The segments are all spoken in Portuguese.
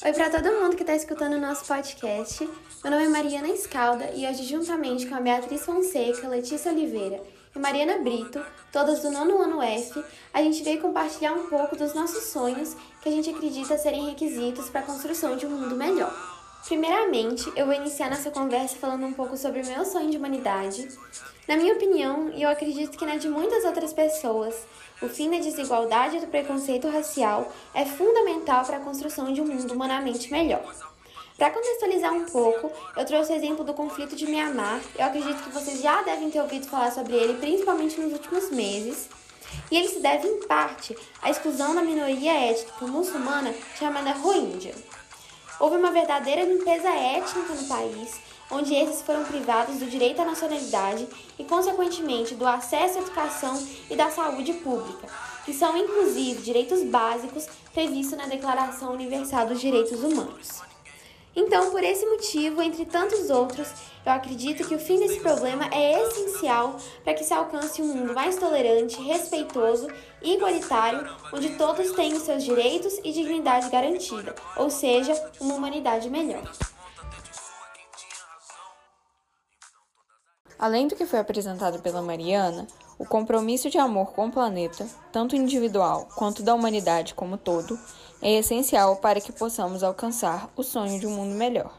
Oi para todo mundo que está escutando o nosso podcast. Meu nome é Mariana Escalda e hoje, juntamente com a Beatriz Fonseca, Letícia Oliveira e Mariana Brito, todas do nono ano F, a gente veio compartilhar um pouco dos nossos sonhos que a gente acredita serem requisitos para a construção de um mundo melhor. Primeiramente, eu vou iniciar nossa conversa falando um pouco sobre o meu sonho de humanidade. Na minha opinião, e eu acredito que na de muitas outras pessoas, o fim da desigualdade e do preconceito racial é fundamental para a construção de um mundo humanamente melhor. Para contextualizar um pouco, eu trouxe o exemplo do conflito de Myanmar. Eu acredito que vocês já devem ter ouvido falar sobre ele, principalmente nos últimos meses. E ele se deve, em parte, à exclusão da minoria étnica muçulmana chamada Rohingya. Houve uma verdadeira limpeza étnica no país, onde esses foram privados do direito à nacionalidade e, consequentemente, do acesso à educação e da saúde pública, que são inclusive direitos básicos previstos na Declaração Universal dos Direitos Humanos. Então, por esse motivo, entre tantos outros, eu acredito que o fim desse problema é essencial para que se alcance um mundo mais tolerante, respeitoso e igualitário, onde todos tenham seus direitos e dignidade garantida, ou seja, uma humanidade melhor. Além do que foi apresentado pela Mariana, o compromisso de amor com o planeta, tanto individual quanto da humanidade como todo, é essencial para que possamos alcançar o sonho de um mundo melhor.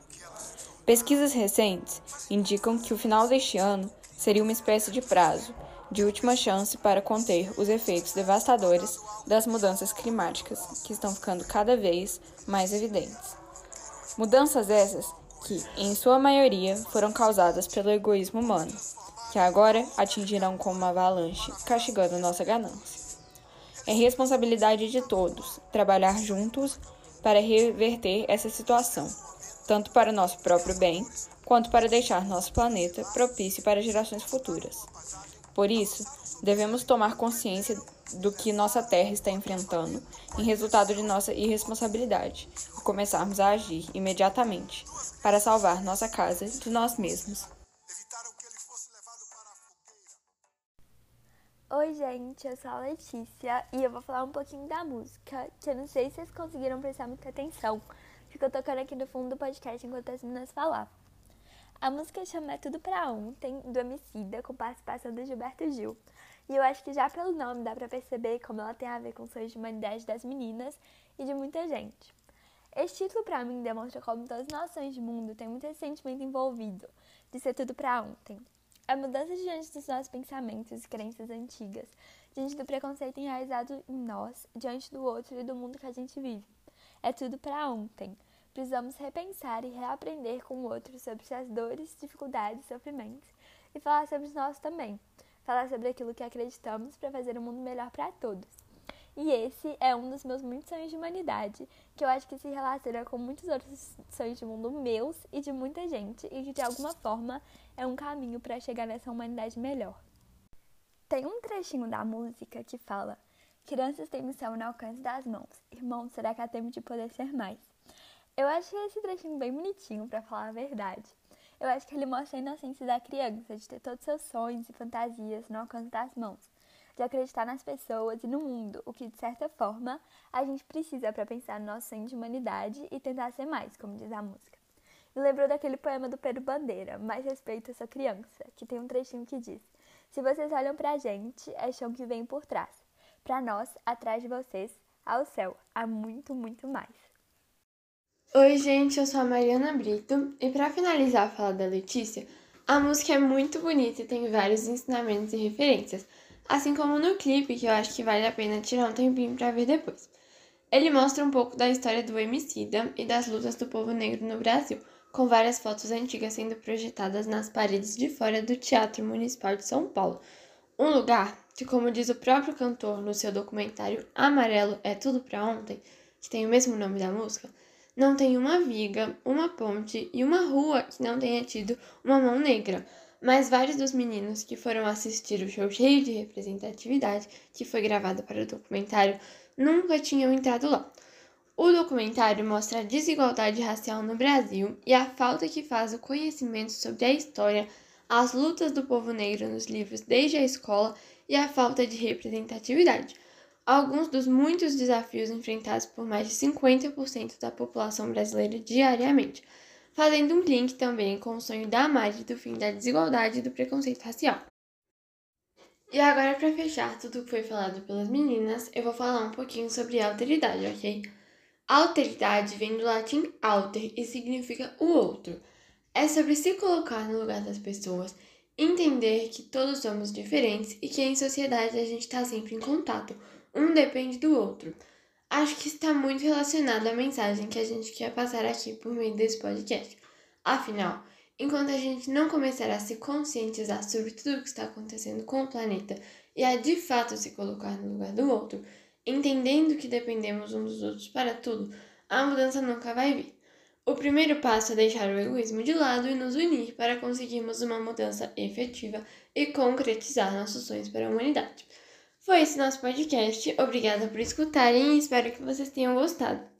Pesquisas recentes indicam que o final deste ano seria uma espécie de prazo, de última chance para conter os efeitos devastadores das mudanças climáticas que estão ficando cada vez mais evidentes. Mudanças essas que, em sua maioria, foram causadas pelo egoísmo humano, que agora atingirão como uma avalanche, castigando nossa ganância. É responsabilidade de todos trabalhar juntos para reverter essa situação, tanto para nosso próprio bem, quanto para deixar nosso planeta propício para gerações futuras. Por isso, devemos tomar consciência do que nossa Terra está enfrentando em resultado de nossa irresponsabilidade e começarmos a agir imediatamente para salvar nossa casa de nós mesmos. Oi, gente, eu sou a Letícia e eu vou falar um pouquinho da música, que eu não sei se vocês conseguiram prestar muita atenção, ficou tocando aqui no fundo do podcast enquanto as meninas falavam. A música chama Tudo Pra Ontem, do Emicida, com participação do Gilberto Gil. E eu acho que já pelo nome dá pra perceber como ela tem a ver com o sonho de humanidade das meninas e de muita gente. Este título para mim demonstra como todas as noções de mundo têm muito esse sentimento envolvido, de ser tudo para ontem. A mudança diante dos nossos pensamentos e crenças antigas, diante do preconceito enraizado em nós, diante do outro e do mundo que a gente vive. É tudo para ontem. Precisamos repensar e reaprender com o outro sobre suas dores, dificuldades, sofrimentos e falar sobre os nossos também falar sobre aquilo que acreditamos para fazer um mundo melhor para todos. E esse é um dos meus muitos sonhos de humanidade, que eu acho que se relaciona com muitos outros sonhos de mundo meus e de muita gente, e que de alguma forma é um caminho para chegar nessa humanidade melhor. Tem um trechinho da música que fala: Crianças têm missão no alcance das mãos. Irmãos, será que há tempo de poder ser mais? Eu achei esse trechinho bem bonitinho, para falar a verdade. Eu acho que ele mostra a inocência da criança, de ter todos seus sonhos e fantasias no alcance das mãos, de acreditar nas pessoas e no mundo, o que de certa forma a gente precisa para pensar no nosso sonho de humanidade e tentar ser mais, como diz a música. Me lembrou daquele poema do Pedro Bandeira, Mais Respeito a Sua Criança, que tem um trechinho que diz: Se vocês olham pra gente, é chão que vem por trás. Para nós, atrás de vocês, ao céu, há muito, muito mais. Oi, gente, eu sou a Mariana Brito e para finalizar a fala da Letícia, a música é muito bonita e tem vários ensinamentos e referências, assim como no clipe, que eu acho que vale a pena tirar um tempinho para ver depois. Ele mostra um pouco da história do Emicida e das lutas do povo negro no Brasil, com várias fotos antigas sendo projetadas nas paredes de fora do Teatro Municipal de São Paulo, um lugar que, como diz o próprio cantor no seu documentário Amarelo é Tudo Pra Ontem, que tem o mesmo nome da música, não tem uma viga, uma ponte e uma rua que não tenha tido uma mão negra. Mas vários dos meninos que foram assistir o show cheio de representatividade, que foi gravado para o documentário, nunca tinham entrado lá. O documentário mostra a desigualdade racial no Brasil e a falta que faz o conhecimento sobre a história, as lutas do povo negro nos livros desde a escola e a falta de representatividade. Alguns dos muitos desafios enfrentados por mais de 50% da população brasileira diariamente, fazendo um link também com o sonho da Mari do fim da desigualdade e do preconceito racial. E agora, para fechar tudo que foi falado pelas meninas, eu vou falar um pouquinho sobre alteridade, ok? Alteridade vem do latim alter e significa o outro. É sobre se colocar no lugar das pessoas, entender que todos somos diferentes e que em sociedade a gente está sempre em contato, um depende do outro. Acho que está muito relacionado à mensagem que a gente quer passar aqui por meio desse podcast. Afinal, enquanto a gente não começar a se conscientizar sobre tudo o que está acontecendo com o planeta e a de fato se colocar no lugar do outro, entendendo que dependemos uns dos outros para tudo, a mudança nunca vai vir. O primeiro passo é deixar o egoísmo de lado e nos unir para conseguirmos uma mudança efetiva e concretizar nossos sonhos para a humanidade. Foi esse nosso podcast. Obrigada por escutarem e espero que vocês tenham gostado.